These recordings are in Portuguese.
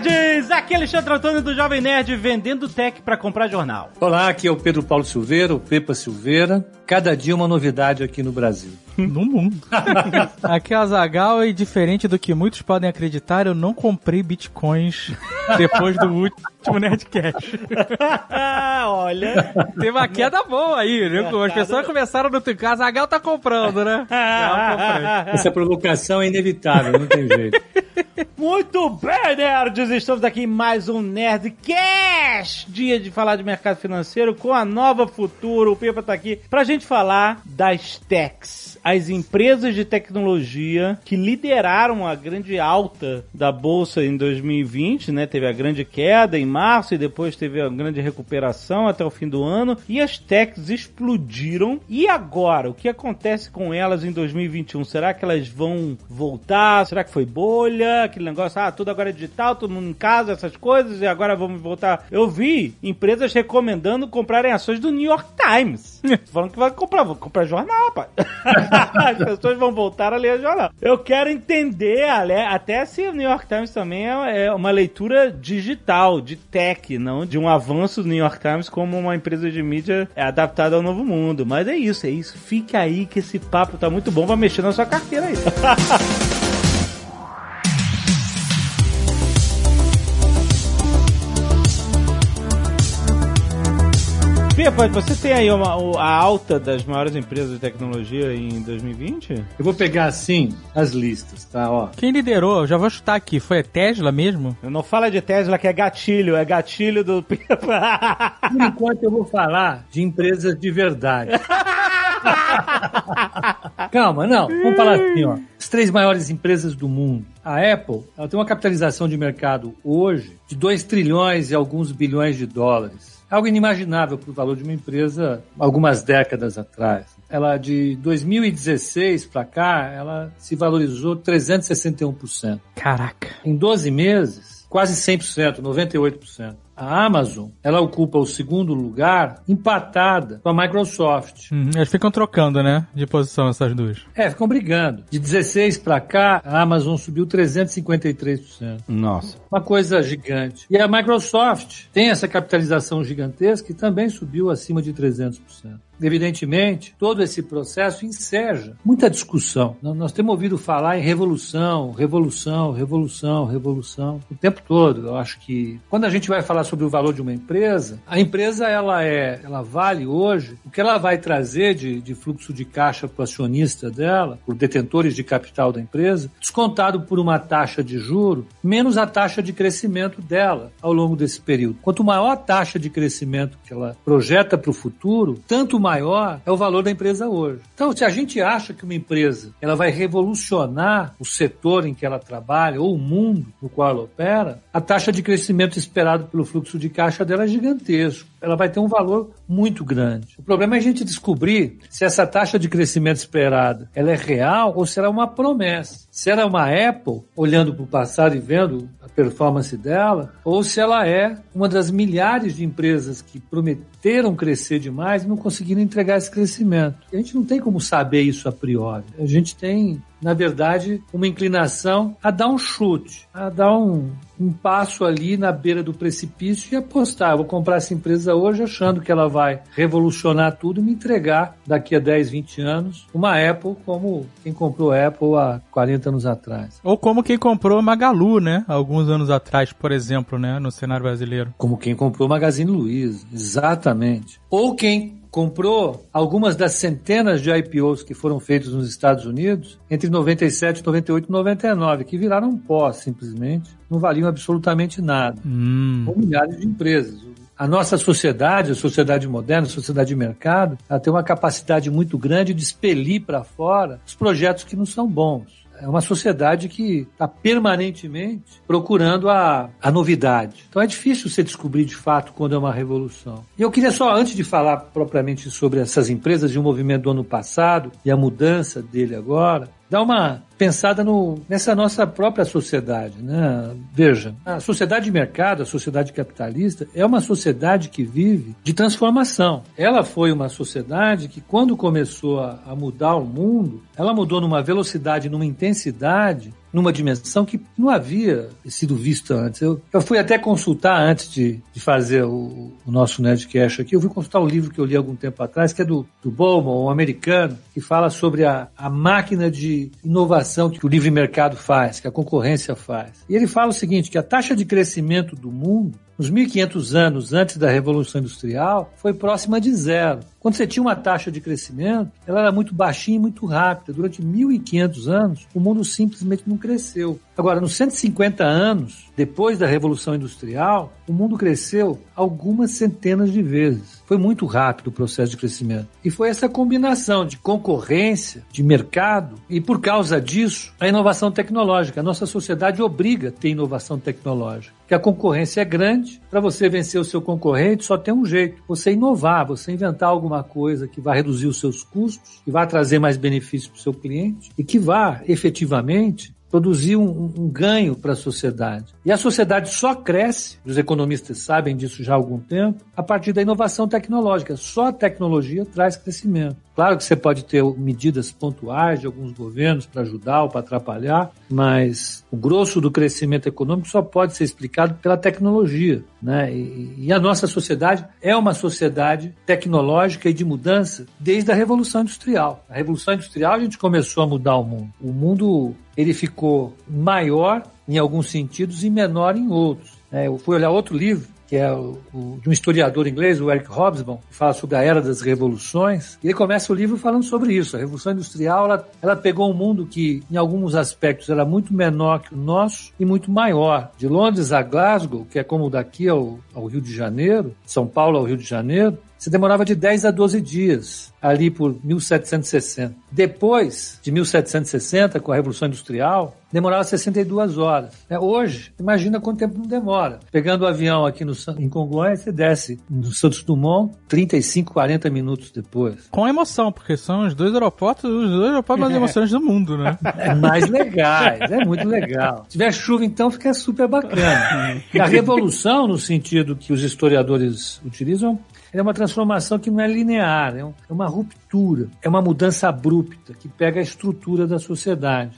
nerds! Aqui é Alexandre Antônio do Jovem Nerd vendendo tech para comprar jornal. Olá, aqui é o Pedro Paulo Silveira, o Pepa Silveira. Cada dia uma novidade aqui no Brasil. No mundo. Aqui é a Zagal e diferente do que muitos podem acreditar, eu não comprei bitcoins depois do último Nerdcast. Olha. Teve uma queda boa aí, né? As pessoas começaram no Twitter. A Zagal tá comprando, né? Essa provocação é inevitável, não tem jeito. Muito bem, nerds! Estamos aqui em mais um Nerdcast! Dia de falar de mercado financeiro com a Nova Futuro. O Pepa tá aqui pra gente falar das techs, as empresas de tecnologia que lideraram a grande alta da bolsa em 2020, né? Teve a grande queda em março e depois teve a grande recuperação até o fim do ano. E as techs explodiram. E agora, o que acontece com elas em 2021? Será que elas vão voltar? Será que foi bolha? Aquele negócio, ah, tudo agora é digital, todo mundo em casa, essas coisas, e agora vamos voltar. Eu vi empresas recomendando comprarem ações do New York Times. Falando que vai comprar, vou comprar jornal, rapaz. As pessoas vão voltar a ler jornal. Eu quero entender, até se o New York Times também é é uma leitura digital, de tech, não de um avanço do New York Times como uma empresa de mídia adaptada ao novo mundo. Mas é isso, é isso. Fica aí que esse papo tá muito bom, vai mexer na sua carteira aí. Pepa, você tem aí uma, a alta das maiores empresas de tecnologia em 2020? Eu vou pegar assim as listas, tá? Ó. Quem liderou? Eu já vou chutar aqui. Foi a Tesla mesmo? Eu não fala de Tesla que é gatilho, é gatilho do Pepa. Por enquanto eu vou falar de empresas de verdade. Calma, não. Vamos falar assim, ó. As três maiores empresas do mundo. A Apple, ela tem uma capitalização de mercado hoje de 2 trilhões e alguns bilhões de dólares. Algo inimaginável para o valor de uma empresa algumas décadas atrás. Ela de 2016 para cá, ela se valorizou 361%. Caraca. Em 12 meses, quase 100%, 98%. A Amazon, ela ocupa o segundo lugar, empatada com a Microsoft. Hum, eles ficam trocando, né? De posição essas duas. É, ficam brigando. De 16 para cá, a Amazon subiu 353%. Nossa. Uma coisa gigante. E a Microsoft tem essa capitalização gigantesca e também subiu acima de 300%. Evidentemente, todo esse processo enseja muita discussão. Nós temos ouvido falar em revolução, revolução, revolução, revolução o tempo todo. Eu acho que quando a gente vai falar sobre o valor de uma empresa, a empresa ela é, ela vale hoje o que ela vai trazer de, de fluxo de caixa para o acionista dela, por detentores de capital da empresa, descontado por uma taxa de juro menos a taxa de crescimento dela ao longo desse período. Quanto maior a taxa de crescimento que ela projeta para o futuro, tanto maior é o valor da empresa hoje. Então, se a gente acha que uma empresa ela vai revolucionar o setor em que ela trabalha ou o mundo no qual ela opera, a taxa de crescimento esperado pelo fluxo de caixa dela é gigantesco. Ela vai ter um valor muito grande. O problema é a gente descobrir se essa taxa de crescimento esperada ela é real ou será uma promessa. Se ela é uma Apple, olhando para o passado e vendo a performance dela, ou se ela é uma das milhares de empresas que prometeram crescer demais e não conseguiram entregar esse crescimento. A gente não tem como saber isso a priori. A gente tem na verdade, uma inclinação a dar um chute, a dar um, um passo ali na beira do precipício e apostar. Eu vou comprar essa empresa hoje achando que ela vai revolucionar tudo e me entregar daqui a 10, 20 anos uma Apple como quem comprou Apple há 40 anos atrás. Ou como quem comprou Magalu, né? Alguns anos atrás, por exemplo, né? No cenário brasileiro. Como quem comprou Magazine Luiza, exatamente. Ou quem comprou algumas das centenas de IPOs que foram feitos nos Estados Unidos entre 97, 98 e 99, que viraram pó simplesmente, não valiam absolutamente nada. Hum. Com milhares de empresas. A nossa sociedade, a sociedade moderna, a sociedade de mercado, ela tem uma capacidade muito grande de expelir para fora os projetos que não são bons é uma sociedade que está permanentemente procurando a, a novidade. Então é difícil você descobrir de fato quando é uma revolução. E eu queria só, antes de falar propriamente sobre essas empresas e o movimento do ano passado e a mudança dele agora, dar uma pensada no, nessa nossa própria sociedade. Né? Veja, a sociedade de mercado, a sociedade capitalista, é uma sociedade que vive de transformação. Ela foi uma sociedade que, quando começou a, a mudar o mundo, ela mudou numa velocidade, numa intensidade numa dimensão que não havia sido vista antes. Eu, eu fui até consultar antes de, de fazer o, o nosso Nerdcast aqui, eu fui consultar um livro que eu li algum tempo atrás, que é do, do Bowman, um americano, que fala sobre a, a máquina de inovação que o livre mercado faz, que a concorrência faz. E ele fala o seguinte, que a taxa de crescimento do mundo nos 1500 anos antes da Revolução Industrial, foi próxima de zero. Quando você tinha uma taxa de crescimento, ela era muito baixinha e muito rápida. Durante 1500 anos, o mundo simplesmente não cresceu. Agora, nos 150 anos depois da Revolução Industrial, o mundo cresceu algumas centenas de vezes. Foi muito rápido o processo de crescimento. E foi essa combinação de concorrência, de mercado, e por causa disso, a inovação tecnológica. A nossa sociedade obriga a ter inovação tecnológica. Que a concorrência é grande, para você vencer o seu concorrente só tem um jeito: você inovar, você inventar alguma coisa que vai reduzir os seus custos, que vai trazer mais benefícios para o seu cliente e que vá efetivamente produzir um, um ganho para a sociedade. E a sociedade só cresce, os economistas sabem disso já há algum tempo, a partir da inovação tecnológica. Só a tecnologia traz crescimento. Claro que você pode ter medidas pontuais de alguns governos para ajudar ou para atrapalhar, mas o grosso do crescimento econômico só pode ser explicado pela tecnologia. Né? E, e a nossa sociedade é uma sociedade tecnológica e de mudança desde a Revolução Industrial. A Revolução Industrial a gente começou a mudar o mundo. O mundo ele ficou maior em alguns sentidos e menor em outros. É, eu fui olhar outro livro que é o, o, de um historiador inglês, o Eric Hobsbawm, que fala sobre a era das revoluções. E ele começa o livro falando sobre isso. A Revolução Industrial, ela, ela pegou um mundo que, em alguns aspectos, era muito menor que o nosso e muito maior. De Londres a Glasgow, que é como daqui ao, ao Rio de Janeiro, São Paulo ao Rio de Janeiro, você demorava de 10 a 12 dias, ali por 1760. Depois de 1760, com a Revolução Industrial, demorava 62 horas. É, hoje, imagina quanto tempo não demora. Pegando o avião aqui no, em Congonhas, você desce no Santos Dumont 35, 40 minutos depois. Com emoção, porque são os dois aeroportos, os dois aeroportos mais emocionantes do mundo, né? É mais legais, é muito legal. Se tiver chuva, então, fica super bacana. E a revolução, no sentido que os historiadores utilizam, é uma transformação que não é linear, é, é uma ruptura, é uma mudança abrupta que pega a estrutura da sociedade.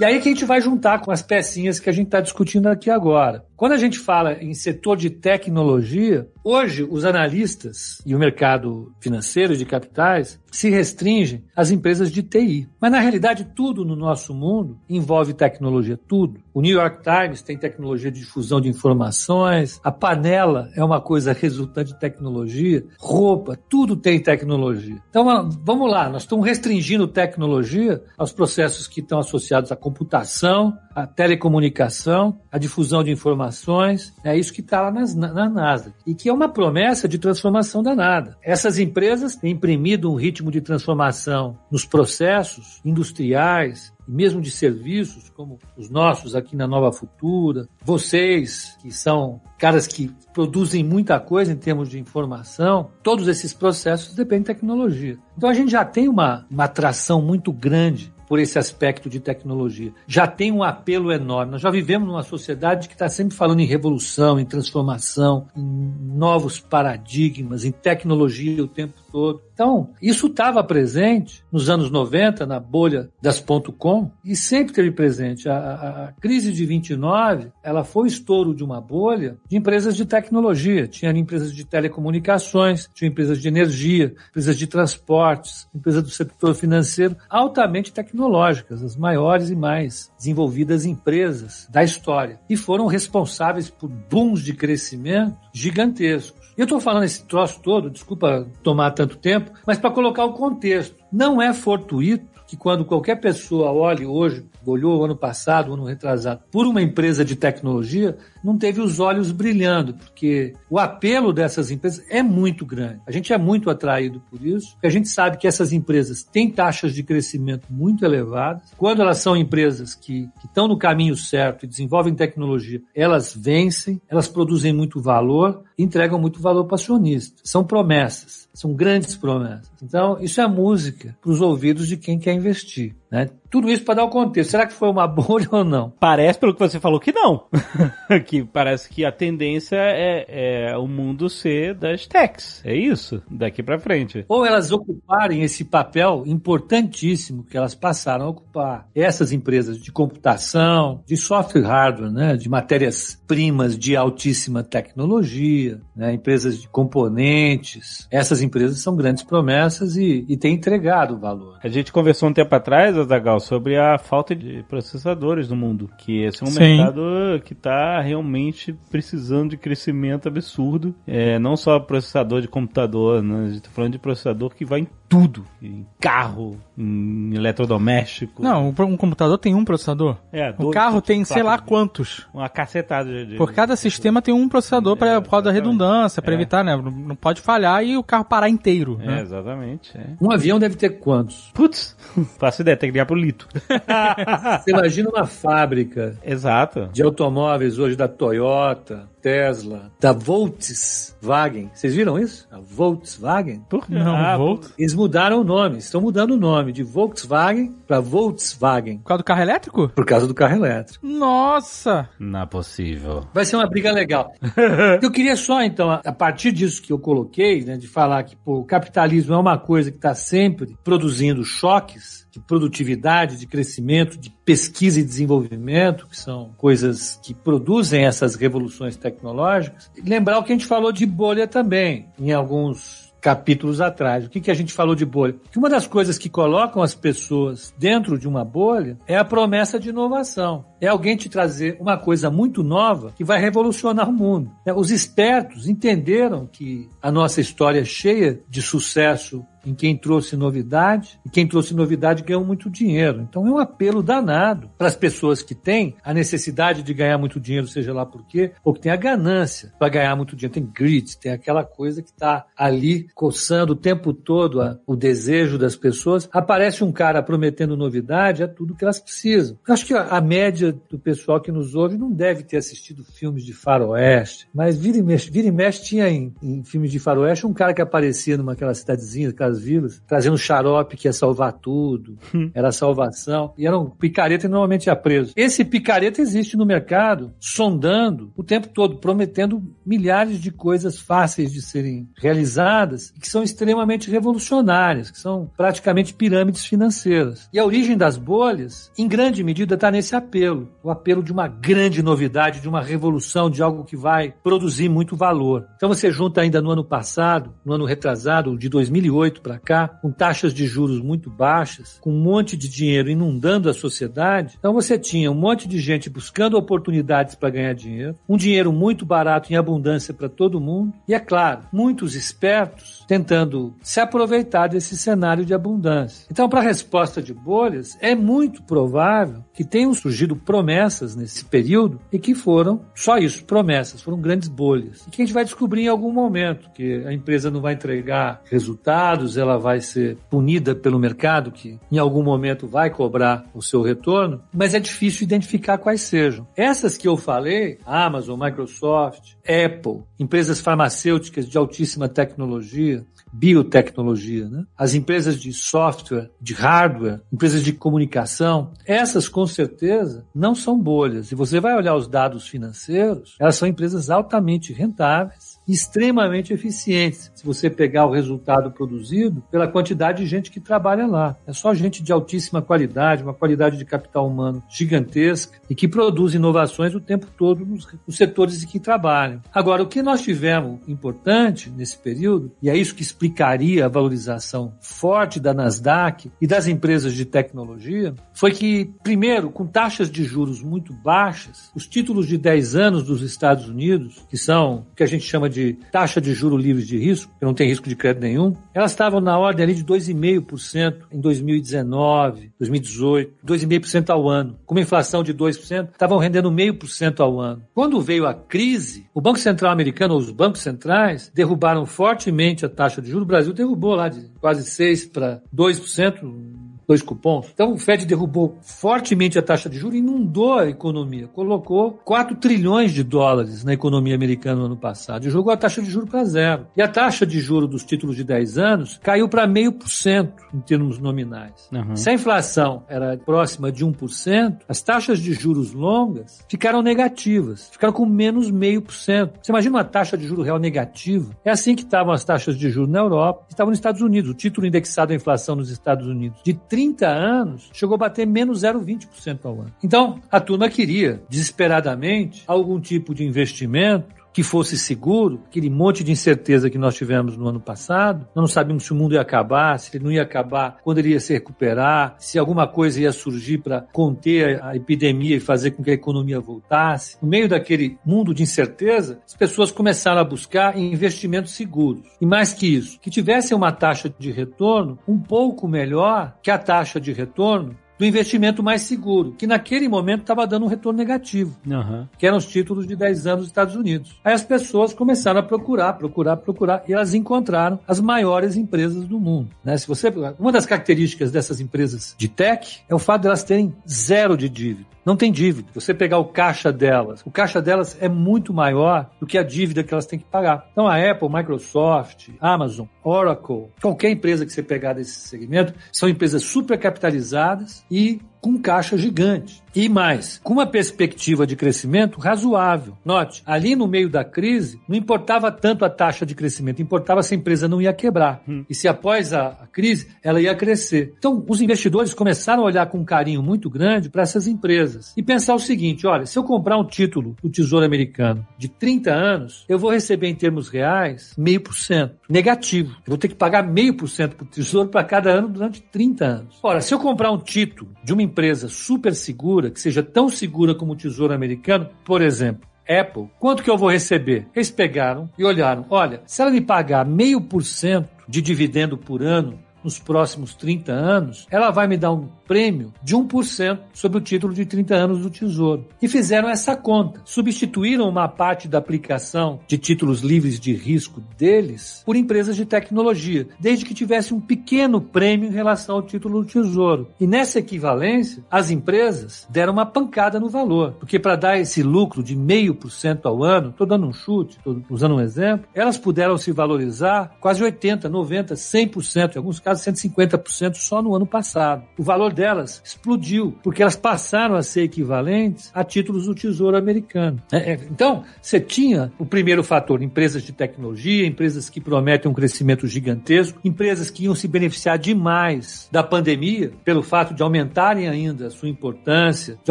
E aí que a gente vai juntar com as pecinhas que a gente está discutindo aqui agora. Quando a gente fala em setor de tecnologia, hoje os analistas e o mercado financeiro de capitais se restringem às empresas de TI. Mas na realidade, tudo no nosso mundo envolve tecnologia, tudo. O New York Times tem tecnologia de difusão de informações, a panela é uma coisa resultante de tecnologia, roupa, tudo tem tecnologia. Então vamos lá, nós estamos restringindo tecnologia aos processos que estão associados à computação, à telecomunicação, à difusão de informações é isso que está lá nas, na NASA, e que é uma promessa de transformação danada. Essas empresas têm imprimido um ritmo de transformação nos processos industriais, e mesmo de serviços, como os nossos aqui na Nova Futura, vocês, que são caras que produzem muita coisa em termos de informação, todos esses processos dependem de tecnologia. Então a gente já tem uma, uma atração muito grande por esse aspecto de tecnologia. Já tem um apelo enorme. Nós já vivemos numa sociedade que está sempre falando em revolução, em transformação, em novos paradigmas, em tecnologia o tempo todo. Então, isso estava presente nos anos 90, na bolha das .com, e sempre esteve presente. A, a, a, crise de 29, ela foi o estouro de uma bolha de empresas de tecnologia. Tinha empresas de telecomunicações, tinha empresas de energia, empresas de transportes, empresas do setor financeiro, altamente tecnológicas, as maiores e mais desenvolvidas empresas da história. E foram responsáveis por booms de crescimento gigantescos. Eu estou falando esse troço todo, desculpa tomar tanto tempo, mas para colocar o contexto. Não é fortuito que quando qualquer pessoa olhe hoje olhou ano passado, ano retrasado, por uma empresa de tecnologia, não teve os olhos brilhando, porque o apelo dessas empresas é muito grande. A gente é muito atraído por isso, porque a gente sabe que essas empresas têm taxas de crescimento muito elevadas. Quando elas são empresas que, que estão no caminho certo e desenvolvem tecnologia, elas vencem, elas produzem muito valor entregam muito valor para acionista. São promessas, são grandes promessas. Então, isso é música para os ouvidos de quem quer investir. Né? Tudo isso para dar o contexto. Será que foi uma bolha ou não? Parece, pelo que você falou, que não. que parece que a tendência é, é, o mundo ser das techs. É isso, daqui para frente. Ou elas ocuparem esse papel importantíssimo que elas passaram a ocupar. Essas empresas de computação, de software hardware, né? de matérias-primas de altíssima tecnologia, né? empresas de componentes. Essas empresas são grandes promessas e, e têm entregado valor. A gente conversou um tempo atrás, Azagal, sobre a falta de processadores no mundo. Que esse é um Sim. mercado que está realmente precisando de crescimento absurdo. É, não só processador de computador, né? a gente está falando de processador que vai em tudo. Em carro, em eletrodoméstico. Não, um um computador tem um processador. É, O dois, carro tem, sei lá quatro, quantos. Uma cacetada de... de- Por cada sistema tem um processador para por causa da redundância, para É. evitar, né? Não não pode falhar e o carro parar inteiro. É, né? exatamente. É. Um avião deve ter quantos? Putz, faço ideia, tem que ligar pro Lito. Você imagina uma fábrica Exato. de automóveis hoje da Toyota, Tesla, da Volkswagen. Vocês viram isso? A Volkswagen? Por quê? Não, Ah, Volt. Eles mudaram o nome, estão mudando o nome de Volkswagen para Volkswagen Por causa do carro elétrico? por causa do carro elétrico. Nossa! Não é possível. Vai ser uma briga legal. eu queria só, então, a a partir disso que eu coloquei, né, de falar que pô, o capitalismo é uma coisa que está sempre produzindo choques de produtividade, de crescimento, de pesquisa e desenvolvimento, que são coisas que produzem essas revoluções tecnológicas. Lembrar o que a gente falou de bolha também, em alguns capítulos atrás. O que, que a gente falou de bolha? Que uma das coisas que colocam as pessoas dentro de uma bolha é a promessa de inovação. É alguém te trazer uma coisa muito nova que vai revolucionar o mundo. É, Os espertos entenderam que a nossa história é cheia de sucesso em quem trouxe novidade, e quem trouxe novidade ganhou muito dinheiro. Então é um apelo danado para as pessoas que têm a necessidade de ganhar muito dinheiro, seja lá por quê, ou que tem a ganância para ganhar muito dinheiro. Tem grit, tem aquela coisa que está ali coçando o tempo todo a- o desejo das pessoas. Aparece um cara prometendo novidade, é tudo que elas precisam. Eu acho que a, a média do pessoal que nos ouve não deve ter assistido filmes de faroeste, mas vira e mexe, vira e mexe tinha em, em filmes de faroeste um cara que aparecia numa aquela cidadezinha, aquelas vilas, trazendo xarope que ia salvar tudo, era a salvação, e era um picareta e normalmente ia preso. Esse picareta existe no mercado, sondando o tempo todo, prometendo milhares de coisas fáceis de serem realizadas, que são extremamente revolucionárias, que são praticamente pirâmides financeiras. E a origem das bolhas, em grande medida, está nesse apelo, o apelo de uma grande novidade, de uma revolução, de algo que vai produzir muito valor. Então você junta ainda no ano passado, no ano retrasado, de 2008 para cá, com taxas de juros muito baixas, com um monte de dinheiro inundando a sociedade. Então você tinha um monte de gente buscando oportunidades para ganhar dinheiro, um dinheiro muito barato em abundância para todo mundo, e é claro, muitos espertos tentando se aproveitar desse cenário de abundância. Então, para a resposta de bolhas, é muito provável que tenham surgido promessas nesse período e que foram só isso, promessas, foram grandes bolhas. E que a gente vai descobrir em algum momento que a empresa não vai entregar resultados, ela vai ser punida pelo mercado, que em algum momento vai cobrar o seu retorno, mas é difícil identificar quais sejam. Essas que eu falei, Amazon, Microsoft, Apple, empresas farmacêuticas de altíssima tecnologia, biotecnologia, né? as empresas de software, de hardware, empresas de comunicação, essas com certeza não são bolhas. E você vai olhar os dados financeiros, elas são empresas altamente rentáveis, extremamente eficientes. Se você pegar o resultado produzido pela quantidade de gente que trabalha lá. É só gente de altíssima qualidade, uma qualidade de capital humano gigantesca e que produz inovações o tempo todo nos, nos setores em que trabalham. Agora, o que nós tivemos importante nesse período, e é isso que explicaria a valorização forte da Nasdaq e das empresas de tecnologia, foi que, primeiro, com taxas de juros muito baixas, os títulos de 10 anos dos Estados Unidos, que são o que a gente chama de de taxa de juro livres de risco, que não tem risco de crédito nenhum, elas estavam na ordem ali de 2,5% em 2019, 2018, 2,5% ao ano. Com uma inflação de 2%, estavam rendendo 0,5% ao ano. Quando veio a crise, o Banco Central americano, ou os bancos centrais, derrubaram fortemente a taxa de juros. O Brasil derrubou lá de quase 6% para 2%, dois cupons. Então o Fed derrubou fortemente a taxa de juros e inundou a economia, colocou 4 trilhões de dólares na economia americana no ano passado e jogou a taxa de juros para zero. E a taxa de juros dos títulos de 10 anos caiu para meio por cento em termos nominais. Uhum. Se a inflação era próxima de 1%, as taxas de juros longas ficaram negativas, ficaram com menos meio por cento. Você imagina uma taxa de juros real negativa? É assim que estavam as taxas de juros na Europa, estavam nos Estados Unidos. O título indexado à inflação nos Estados Unidos de 30 anos, chegou a bater menos 0,20% ao ano. Então, a turma queria, desesperadamente, algum tipo de investimento que fosse seguro, aquele monte de incerteza que nós tivemos no ano passado. Nós não sabíamos se o mundo ia acabar, se ele não ia acabar, quando ele ia se recuperar, se alguma coisa ia surgir para conter a epidemia e fazer com que a economia voltasse. No meio daquele mundo de incerteza, as pessoas começaram a buscar investimentos seguros. E mais que isso, que tivessem uma taxa de retorno um pouco melhor que a taxa de retorno do investimento mais seguro, que naquele momento estava dando um retorno negativo, uhum. que eram os títulos de 10 anos dos Estados Unidos. Aí as pessoas começaram a procurar, procurar, procurar, e elas encontraram as maiores empresas do mundo. Né? Se você, uma das características dessas empresas de tech é o fato de elas terem zero de dívida não tem dívida. Você pegar o caixa delas, o caixa delas é muito maior do que a dívida que elas têm que pagar. Então a Apple, Microsoft, Amazon, Oracle, qualquer empresa que você pegar desse segmento, são empresas supercapitalizadas e com caixa gigante. E mais, com uma perspectiva de crescimento razoável. Note, ali no meio da crise, não importava tanto a taxa de crescimento, importava se a empresa não ia quebrar. Hum. E se após a, a, crise, ela ia crescer. Então, os investidores começaram a olhar com um carinho muito grande para essas empresas e pensar o seguinte: olha, se eu comprar um título do Tesouro Americano de 30 anos, eu vou receber em termos reais meio por cento negativo. Eu vou ter que pagar meio por cento para o Tesouro para cada ano durante 30 anos. Ora, se eu comprar um título de uma empresa super segura, que seja tão segura como o Tesouro Americano, por exemplo, Apple, quanto que eu vou receber? Eles pegaram e olharam, olha, se ela me pagar meio por cento de dividendo por ano nos próximos 30 anos, ela vai me dar um prêmio de 1% sobre o título de 30 anos do Tesouro. E fizeram essa conta. Substituíram uma parte da aplicação de títulos livres de risco deles por empresas de tecnologia, desde que tivesse um pequeno prêmio em relação ao título do Tesouro. E nessa equivalência, as empresas deram uma pancada no valor, porque para dar esse lucro de 0,5% ao ano, estou dando um chute, estou usando um exemplo, elas puderam se valorizar quase 80, 90, 100%, em alguns casos 150% só no ano passado. O valor delas explodiu, porque elas passaram a ser equivalentes a títulos do Tesouro Americano. É, é, então, você tinha o primeiro fator, empresas de tecnologia, empresas que prometem um crescimento gigantesco, empresas que iam se beneficiar demais da pandemia, pelo fato de aumentarem ainda a sua importância, de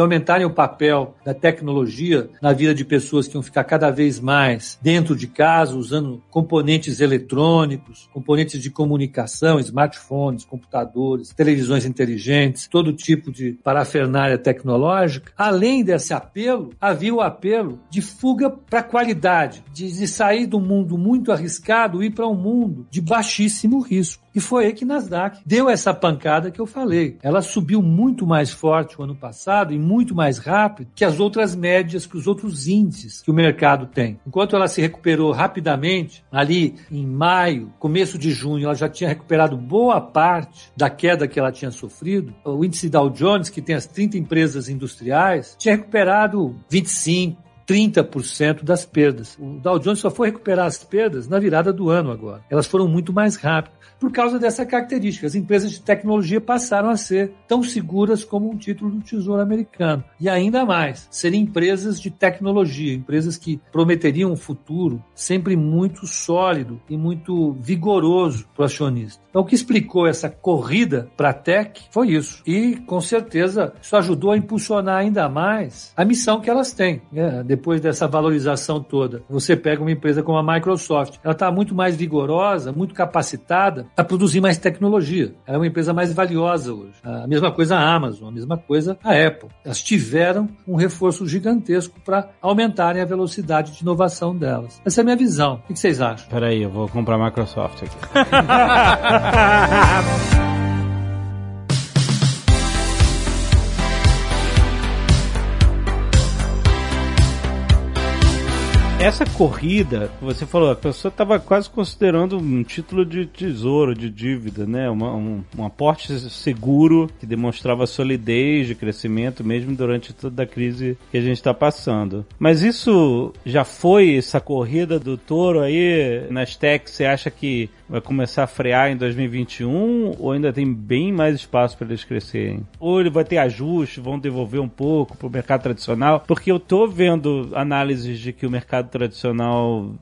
aumentarem o papel da tecnologia na vida de pessoas que iam ficar cada vez mais dentro de casa, usando componentes eletrônicos, componentes de comunicação, smartphones, computadores, televisões inteligentes, todo tipo de parafernália tecnológica, além desse apelo, havia o apelo de fuga para a qualidade, de, de sair do mundo muito arriscado e ir para um mundo de baixíssimo risco. E foi aí que Nasdaq deu essa pancada que eu falei. Ela subiu muito mais forte o ano passado e muito mais rápido que as outras médias, que os outros índices que o mercado tem. Enquanto ela se recuperou rapidamente, ali em maio, começo de junho, ela já tinha recuperado boa parte da queda que ela tinha sofrido. O índice Dow Jones, que tem as 30 empresas industriais, tinha recuperado 25, 30% das perdas. O Dow Jones só foi recuperar as perdas na virada do ano agora. Elas foram muito mais rápidas por causa dessa característica. As empresas de tecnologia passaram a ser tão seguras como um título do Tesouro Americano. E ainda mais, serem empresas de tecnologia, empresas que prometeriam um futuro sempre muito sólido e muito vigoroso para o acionista. Então, o que explicou essa corrida para a tech foi isso. E, com certeza, isso ajudou a impulsionar ainda mais a missão que elas têm. Né? Depois dessa valorização toda, você pega uma empresa como a Microsoft, ela está muito mais vigorosa, muito capacitada a produzir mais tecnologia. Ela é uma empresa mais valiosa hoje. A mesma coisa a Amazon, a mesma coisa a Apple. Elas tiveram um reforço gigantesco para aumentarem a velocidade de inovação delas. Essa é a minha visão. O que vocês acham? Peraí, eu vou comprar a Microsoft aqui. essa corrida, você falou, a pessoa estava quase considerando um título de tesouro, de dívida, né? Uma, um, um aporte seguro que demonstrava solidez de crescimento mesmo durante toda a crise que a gente está passando. Mas isso já foi essa corrida do touro aí nas techs? Você acha que vai começar a frear em 2021 ou ainda tem bem mais espaço para eles crescerem? Ou ele vai ter ajuste, vão devolver um pouco para o mercado tradicional? Porque eu tô vendo análises de que o mercado tradicional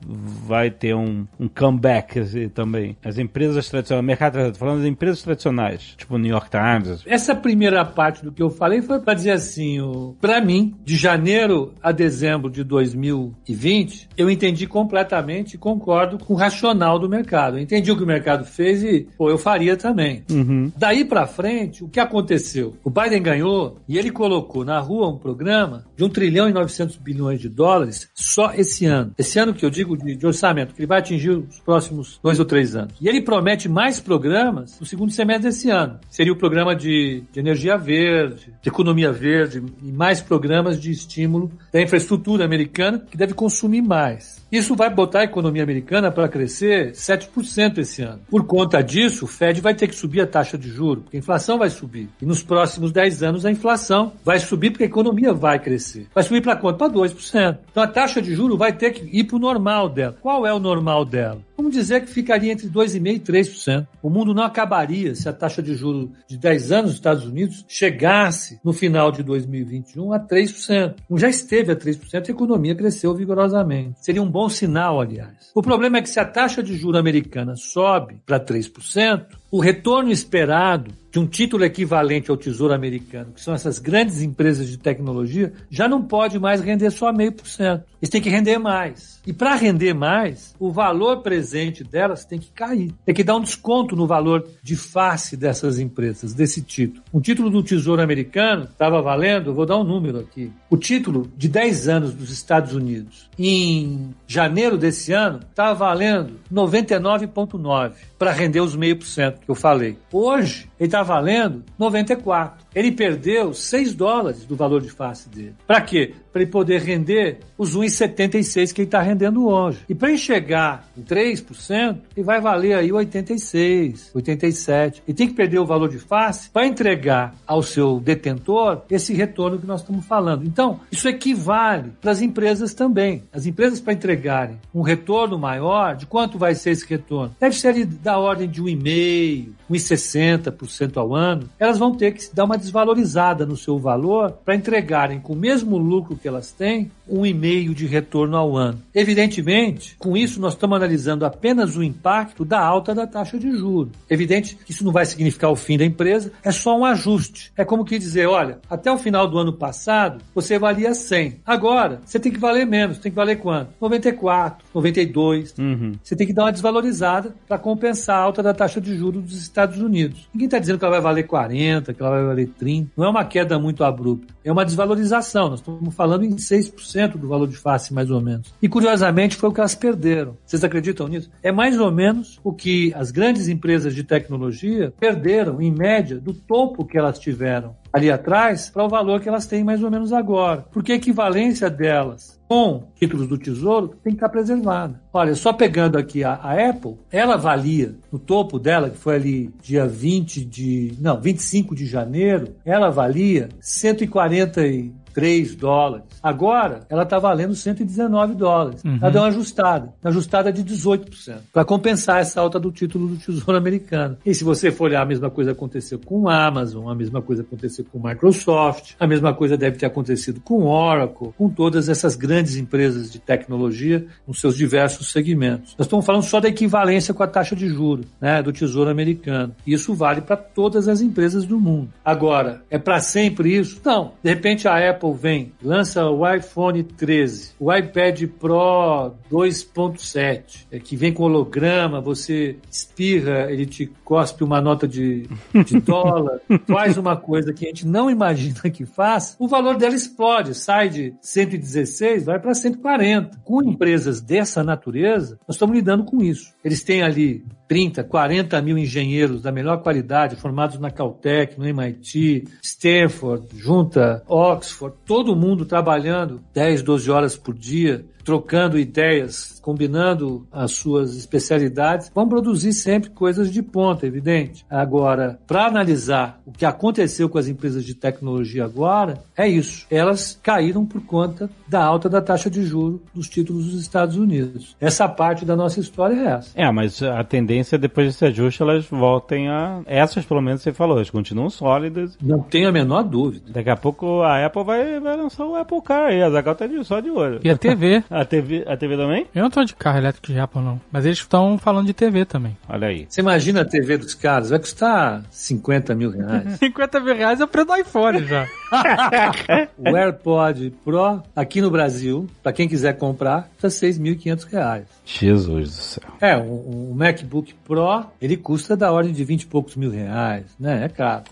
vai ter um, um comeback assim, também. As empresas tradicionais, mercado tradicional, falando das empresas tradicionais, tipo New York Times. Essa primeira parte do que eu falei foi para dizer assim, para mim, de janeiro a dezembro de 2020, eu entendi completamente e concordo com o racional do mercado. Eu entendi o que o mercado fez e, pô, eu faria também. Uhum. Daí para frente, o que aconteceu? O Biden ganhou e ele colocou na rua um programa de 1 trilhão e 900 bilhões de dólares só esse esse ano. Esse ano que eu digo de, de, orçamento, que ele vai atingir os próximos dois ou três anos. E ele promete mais programas no segundo semestre desse ano. Seria o programa de, de energia verde, de economia verde e mais programas de estímulo da infraestrutura americana que deve consumir mais. Isso vai botar a economia americana para crescer 7% esse ano. Por conta disso, o Fed vai ter que subir a taxa de juros, porque a inflação vai subir. E nos próximos 10 anos a inflação vai subir porque a economia vai crescer. Vai subir para quanto? Para 2%. Então a taxa de juros vai ter que ir para o normal dela. Qual é o normal dela? Vamos dizer que ficaria entre 2,5% e 3%. O mundo não acabaria se a taxa de juros de 10 anos dos Estados Unidos chegasse no final de 2021 a 3%. Como já esteve a 3%, a economia cresceu vigorosamente. Seria um bom sinal, aliás. O problema é que se a taxa de juros americana sobe para 3%, o retorno esperado de um título equivalente ao Tesouro Americano, que são essas grandes empresas de tecnologia, já não pode mais render só meio por cento. Eles têm que render mais. E para render mais, o valor presente delas tem que cair. Tem que dar um desconto no valor de face dessas empresas, desse título. Um título do Tesouro Americano estava valendo, vou dar um número aqui. O título de 10 anos dos Estados Unidos, em janeiro desse ano, estava valendo 99,9 para render os meio por cento que eu falei. Hoje, ele está valendo 94. Ele perdeu 6 dólares do valor de face dele. Para quê? Para ele poder render os 1,76 que ele está rendendo hoje. E para ele chegar em 3%, ele vai valer aí 86, 87. E tem que perder o valor de face para entregar ao seu detentor esse retorno que nós estamos falando. Então, isso equivale para as empresas também. As empresas para entregarem um retorno maior, de quanto vai ser esse retorno? Deve ser da ordem de 1,5%, 1,60% ao ano. Elas vão ter que dar uma desvalorizada no seu valor para entregarem com o mesmo lucro que elas têm, um e meio de retorno ao ano. Evidentemente, com isso nós estamos analisando apenas o impacto da alta da taxa de juros. Evidente que isso não vai significar o fim da empresa, é só um ajuste. É como que dizer, olha, até o final do ano passado você valia 100. Agora, você tem que valer menos, tem que valer quanto? 94, 92. Uhum. Você tem que dar uma desvalorizada para compensar a alta da taxa de juros dos Estados Unidos. Ninguém está dizendo que ela vai valer 40, que ela vai valer 30. Não é uma queda muito abrupta, é uma desvalorização. Nós estamos falando em 6% do valor de face, mais ou menos. E curiosamente foi o que elas perderam. Vocês acreditam nisso? É mais ou menos o que as grandes empresas de tecnologia perderam, em média, do topo que elas tiveram ali atrás para o valor que elas têm mais ou menos agora. Porque a equivalência delas com títulos do Tesouro tem que estar preservada. Olha, só pegando aqui a, a, Apple, ela valia no topo dela, que foi ali dia 20 de. Não, 25 de janeiro, ela valia 140 e 3 dólares. Agora, ela está valendo 119 dólares. Uhum. Ela deu uma ajustada, uma ajustada de 18%, para compensar essa alta do título do Tesouro Americano. E se você for olhar, a mesma coisa aconteceu com a Amazon, a mesma coisa aconteceu com Microsoft, a mesma coisa deve ter acontecido com Oracle, com todas essas grandes empresas de tecnologia, com seus diversos segmentos. Nós estamos falando só da equivalência com a taxa de juros né, do Tesouro Americano. Isso vale para todas as empresas do mundo. Agora, é para sempre isso? Não. De repente a Apple vem, lança o iPhone 13, o iPad Pro 2.7, é, que vem com holograma, você espirra, ele te cospe uma nota de, de dólar, faz uma coisa que a gente não imagina que faz, o valor dela explode, sai de 116, vai para 140. Com empresas dessa natureza, nós estamos lidando com isso. Eles têm ali 30, 40 mil engenheiros da melhor qualidade, formados na Caltech, no MIT, Stanford, junta Oxford, todo mundo trabalhando 10, 12 horas por dia, trocando ideias, combinando as suas especialidades, vão produzir sempre coisas de ponta, evidente. Agora, para analisar o que aconteceu com as empresas de tecnologia agora, é isso. Elas caíram por conta da alta da taxa de juros dos títulos dos Estados Unidos. Essa parte da nossa história é essa. É, mas a tendência depois desse ajuste, elas voltem a. Essas, pelo menos, você falou, elas continuam sólidas. Não tenho a menor dúvida. Daqui a pouco a Apple vai, vai lançar o Apple Car aí. A Zagal tá de, só de olho. E a TV? A TV, a TV também? Eu não tô de carro elétrico de Apple, não. Mas eles estão falando de TV também. Olha aí. Você imagina a TV dos caras? Vai custar 50 mil reais. 50 mil reais é o preço do iPhone já. o AirPod Pro, aqui no Brasil, para quem quiser comprar, custa 6.500 reais. Jesus do céu. É, um, um MacBook Pro, ele custa da ordem de 20 e poucos mil reais, né? É caro.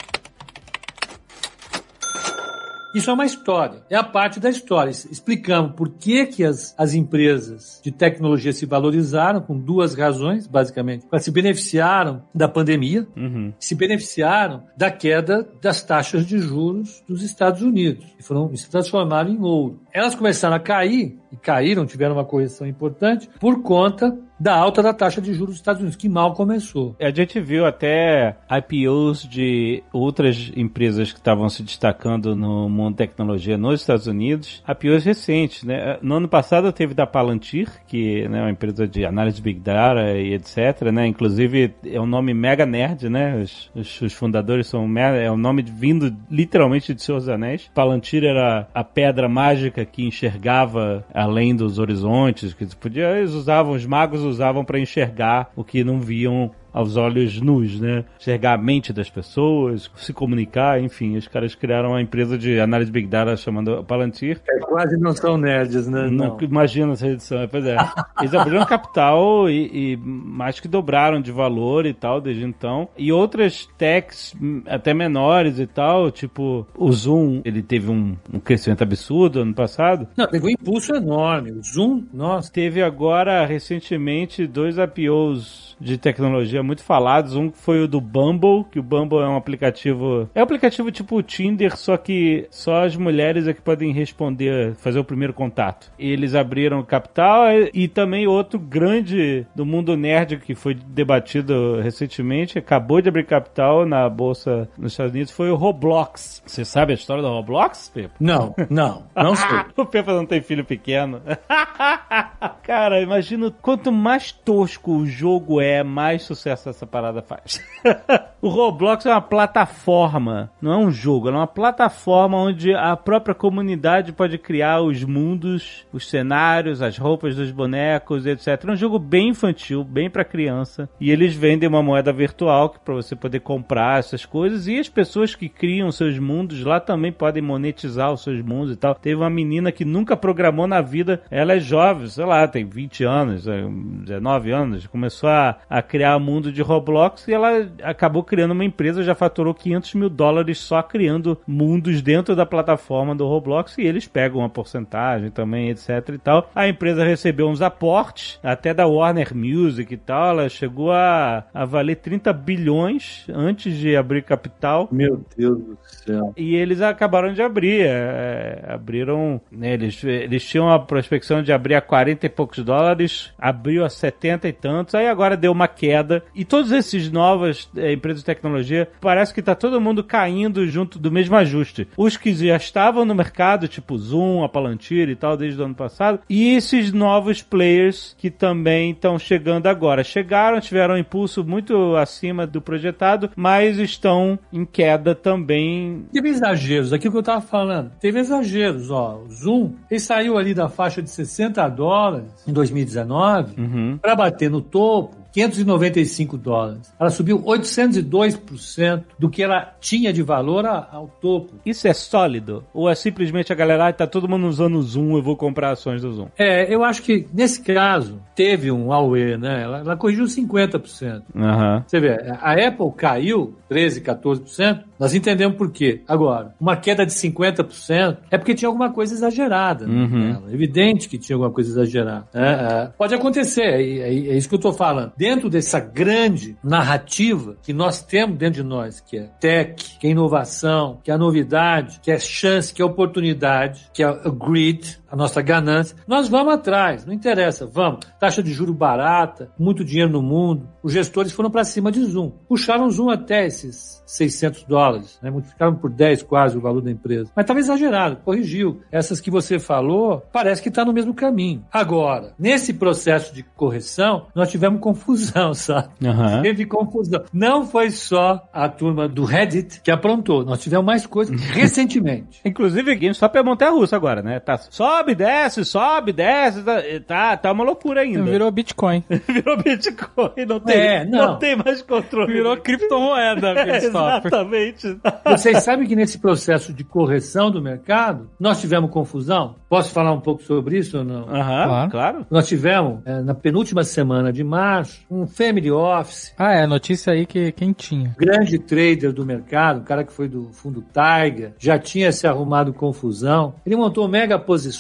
Isso é uma história, é a parte da história. Explicamos por que, que as, as empresas de tecnologia se valorizaram, com duas razões, basicamente. Elas se beneficiaram da pandemia, Uhum. se beneficiaram da queda das taxas de juros dos Estados Unidos, e foram, se transformaram em ouro. Elas começaram a cair, e caíram, tiveram uma correção importante, por conta da alta da taxa de juros dos Estados Unidos, que mal começou. A gente viu até IPOs de outras empresas que estavam se destacando no mundo da tecnologia nos Estados Unidos, IPOs recentes, né? No ano passado teve da Palantir, que né, é uma empresa de análise de Big Data e etc, né? Inclusive é um nome mega nerd, né? Os, os, os fundadores são mega, é um nome vindo literalmente de Seus Anéis. Palantir era a pedra mágica que enxergava além dos horizontes, que podia, eles usavam, os magos usavam para enxergar o que não viam aos olhos nus, né? Enxergar a mente das pessoas, se comunicar, enfim. Os caras criaram uma empresa de análise Big Data chamando Palantir. É, quase não são nerds, né? Não, imagina essa edição, pois é. Eles abriram capital e, e mais que dobraram de valor e tal desde então. E outras techs hum, até menores e tal, tipo o Zoom, ele teve um, um crescimento absurdo ano passado. Não, teve um impulso enorme. O Zoom, nossa. Teve agora, recentemente, dois IPOs de tecnologia muito falados. Um foi o do Bumble, que o Bumble é um aplicativo. É um aplicativo tipo o Tinder, só que só as mulheres é que podem responder, fazer o primeiro contato. Eles abriram capital e também outro grande do mundo nerd que foi debatido recentemente, acabou de abrir capital na bolsa nos Estados Unidos, foi o Roblox. Você sabe a história do Roblox, Pepa? Não, não, não sei. o Pepa não tem filho pequeno. Cara, imagina quanto mais tosco o jogo é, mais sucesso essa parada faz. o Roblox é uma plataforma, não é um jogo, é uma plataforma onde a própria comunidade pode criar os mundos, os cenários, as roupas dos bonecos, etc. É um jogo bem infantil, bem para criança, e eles vendem uma moeda virtual para você poder comprar essas coisas e as pessoas que criam seus mundos lá também podem monetizar os seus mundos e tal. Teve uma menina que nunca programou na vida, ela é jovem, sei lá, tem 20 anos, 19 anos, começou a, a criar o mundo de Roblox e ela acabou criando uma empresa, já faturou 500 mil dólares só criando mundos dentro da plataforma do Roblox e eles pegam uma porcentagem também, etc e tal. A empresa recebeu uns aportes, até da Warner Music e tal, ela chegou a, a valer 30 bilhões antes de abrir capital. Meu Deus do céu. E eles acabaram de abrir, é, abriram, né, eles, eles tinham a prospecção de abrir a 40 e poucos dólares, abriu a 70 e tantos, aí agora deu uma queda E todos esses novas é, empresas de tecnologia, parece que tá todo mundo caindo junto do mesmo ajuste. Os que já estavam no mercado, tipo Zoom, a Palantir e tal, desde o ano passado, e esses novos players que também estão chegando agora. Chegaram, tiveram um impulso muito acima do projetado, mas estão em queda também. Teve exageros, aquilo que eu tava falando. Teve exageros, ó. O Zoom, ele saiu ali da faixa de 60 dólares em 2019 Uhum. para bater no topo 595 dólares. Ela subiu 802% do que ela tinha de valor ao topo. Isso é sólido? Ou é simplesmente a galera, ah, tá todo mundo usando o Zoom, eu vou comprar ações do Zoom? É, eu acho que nesse caso teve um AUE, né? Ela, ela corrigiu 50%. Aham. Você vê, a Apple caiu 13, 14%, nós entendemos por quê. Agora, uma queda de 50% é porque tinha alguma coisa exagerada. né, Uhum. nela. Evidente que tinha alguma coisa exagerada. É, é. Pode acontecer, é, é- é isso que eu estou falando. Dentro dessa grande narrativa que nós temos dentro de nós, que é tech, que é inovação, que é a novidade, que é chance, que é oportunidade, que é o greed, a nossa ganância, nós vamos atrás, não interessa, vamos. Taxa de juro barata, muito dinheiro no mundo. Os gestores foram para cima de Zoom. Puxaram Zoom até esses 600 dólares, né? multiplicaram por 10 quase o valor da empresa. Mas estava exagerado, corrigiu. Essas que você falou, parece que está no mesmo caminho. Agora, nesse processo de correção, nós tivemos confusão, sabe? Aham. Teve confusão. Não foi só a turma do Reddit que aprontou. Nós tivemos mais coisas recentemente. Inclusive, GameStop é montanha russa agora, né? Tá, sobe, desce, sobe, desce, tá, tá, tá uma loucura ainda. Virou Bitcoin. Virou Bitcoin, não tem, É, não. tem mais controle. Virou criptomoeda, É. Exatamente. Vocês sabem que nesse processo de correção do mercado, nós tivemos confusão? Posso falar um pouco sobre isso ou não? Aham, Claro. claro. Nós tivemos, eh, na penúltima semana de março, um family office, Ah, é, notícia aí que quem tinha. grande trader do mercado, um cara que foi do fundo Tiger, já tinha se arrumado confusão. Ele montou mega posições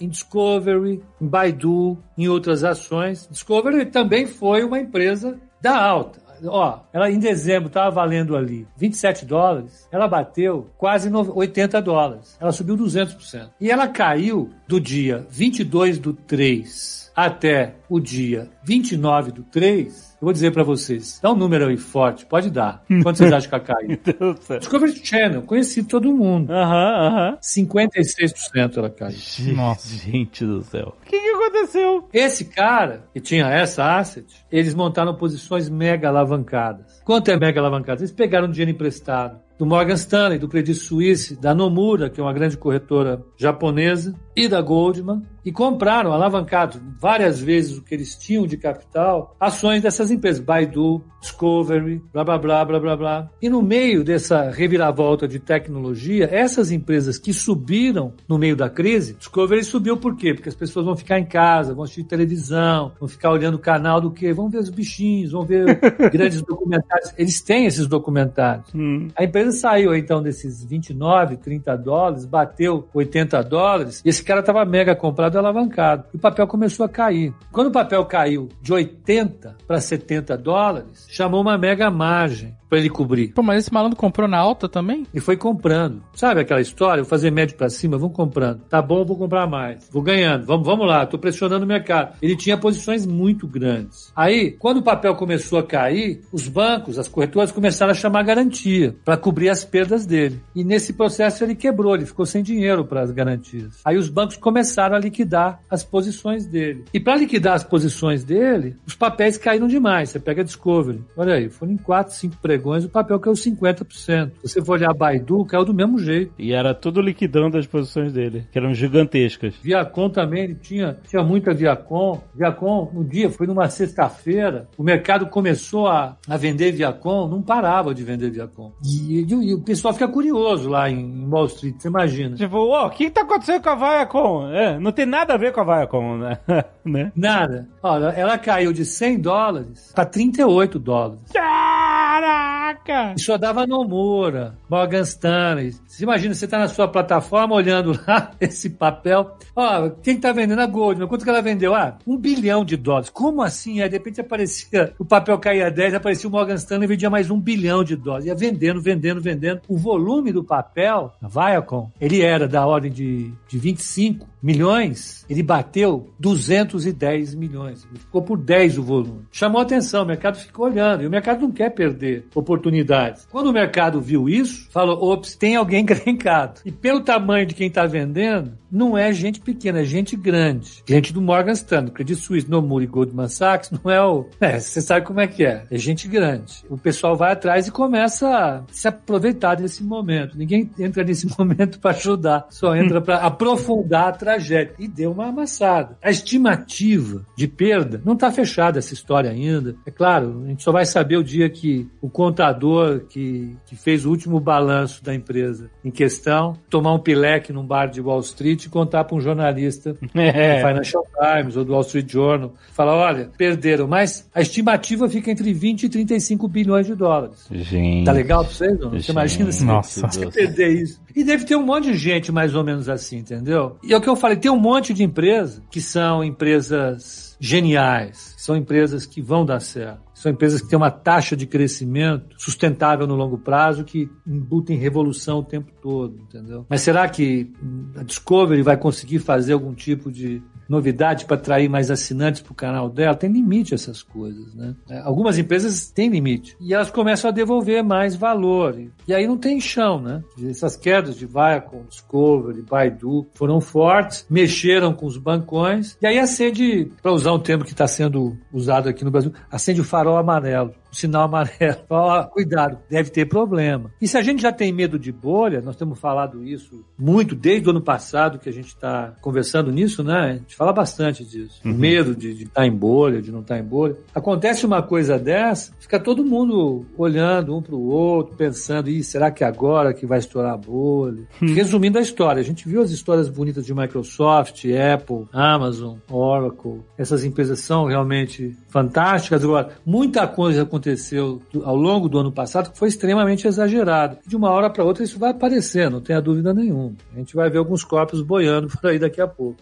em Discovery, em Baidu, em outras ações. Discovery também foi uma empresa da alta. Ó, ela em dezembro estava valendo ali 27 dólares, ela bateu quase no- 80 dólares. Ela subiu 200%. E ela caiu do dia 22 do 3 até o dia 29 do 3. Eu vou dizer para vocês, dá um número aí forte, pode dar. Quanto vocês acham que ela caiu? Discovery Channel, conheci todo mundo. Aham, aham. 56% ela caiu. Nossa. Gente do céu. O que, que aconteceu? Esse cara, que tinha essa asset, eles montaram posições mega alavancadas. Quanto é mega alavancado? Eles pegaram dinheiro emprestado do Morgan Stanley, do Credit Suisse, da Nomura, que é uma grande corretora japonesa, e da Goldman, e compraram, alavancados várias vezes o que eles tinham de capital, ações dessas empresas, Baidu, Discovery, blá blá blá blá blá blá. E no meio dessa reviravolta de tecnologia, essas empresas que subiram no meio da crise, Discovery subiu por quê? Porque as pessoas vão ficar em casa, vão assistir televisão, vão ficar olhando o canal do quê? Vão ver os bichinhos, vão ver grandes documentários. Eles têm esses documentários. Hum. A empresa saiu então desses 29, 30 dólares, bateu 80 dólares, e esse cara estava mega comprado e alavancado. E o papel começou a cair. Quando o papel caiu de 80 para 70 dólares, chamou uma mega margem para ele cobrir. Pô, mas esse malandro comprou na alta também? E foi comprando. Sabe aquela história? Vou fazer médio para cima, vamos comprando. Tá bom, vou comprar mais. Vou ganhando. Vamos, vamos lá, tô pressionando o mercado. Ele tinha posições muito grandes. Aí, quando o papel começou a cair, os bancos, as corretoras começaram a chamar garantia para cobrir as perdas dele. E nesse processo ele quebrou, ele ficou sem dinheiro para as garantias. Aí os bancos começaram a liquidar as posições dele. E para liquidar as posições dele, os papéis caíram demais. Você pega a Discovery. Olha aí, foram em 4, 5 pregões, o papel caiu 50%. Se você for olhar a Baidu, caiu do mesmo jeito. E era tudo liquidando as posições dele, que eram gigantescas. Viacom também, ele tinha, tinha muita Viacom. Viacom, no dia, foi numa sexta-feira, o mercado começou a, a vender Viacom, não parava de vender Viacom. E, e- e o pessoal fica curioso lá em, Wall Street, você imagina. Tipo, o que, que tá acontecendo com a Viacom? É, não tem nada a ver com a Viacom, né? né? Nada. Olha, ela caiu de 100 dólares para 38 dólares. Caraca! E só dava Nomura, Morgan Stanley. Você imagina, você está na sua plataforma olhando lá esse papel. Ó, quem está vendendo? A Goldman. Quanto que ela vendeu? Ah, um bilhão de dólares. Como assim? Aí, de repente aparecia, o papel caía 10, aparecia o Morgan Stanley e vendia mais um bilhão de dólares. Ia vendendo, vendendo, vendendo. O volume do papel, a Viacom, ele era da ordem de, de 25 milhões, ele bateu 210 milhões. Ficou por 10 o volume. Chamou atenção, o mercado ficou olhando. E o mercado não quer perder oportunidades. Quando o mercado viu isso, falou: ops, tem alguém encrencado. E pelo tamanho de quem está vendendo, não é gente pequena, é gente grande. Gente do Morgan Stanley, Credit Suisse, Nomura e Goldman Sachs, não é o. É, você sabe como é que é. É gente grande. O pessoal vai atrás e começa a se aproveitar desse momento. Ninguém entra nesse momento para ajudar, só entra para aprofundar a tragédia. E deu uma amassada. A estimativa de perda não está fechada essa história ainda. É claro, a gente só vai saber o dia que o contador que, que fez o último balanço da empresa em questão tomar um pileque num bar de Wall Street e contar para um jornalista É. do Financial Times ou do Wall Street Journal. Falar, olha, perderam, mas a estimativa fica entre 20 e 35 bilhões de dólares. Gente. Tá legal pra vocês? Não? Você imagina se Nossa. você perder isso? E deve ter um monte de gente mais ou menos assim, entendeu? E é o que eu falei, tem um monte de empresas que são empresas geniais, são empresas que vão dar certo. São empresas que têm uma taxa de crescimento sustentável no longo prazo que embutem revolução o tempo todo, entendeu? Mas será que a Discovery vai conseguir fazer algum tipo de novidade para atrair mais assinantes para o canal dela? Tem limite essas coisas, né? É, Algumas empresas têm limite e elas começam a devolver mais valor. E- aí não tem chão, né? Essas quedas de Viacom, Discovery, Baidu foram fortes, mexeram com os bancões e aí acende, para usar um termo que está sendo usado aqui no Brasil, acende o farol amarelo. Sinal amarelo. Ó, cuidado, deve ter problema. E se a gente já tem medo de bolha, nós temos falado isso muito desde o ano passado que a gente está conversando nisso, né? Gente fala bastante disso. O medo de estar em bolha, de não estar em bolha. Acontece uma coisa dessa, fica todo mundo olhando um para o outro, pensando, Ih, será que é agora que vai estourar a bolha? Resumindo a história, a gente viu as histórias bonitas de Microsoft, Apple, Amazon, Oracle. Essas empresas são realmente fantásticas. Agora, muita coisa aconteceu ao longo do ano passado que foi extremamente exagerada. De uma hora para outra isso vai aparecer, não tenha dúvida nenhuma. A gente vai ver alguns corpos boiando por aí daqui a pouco.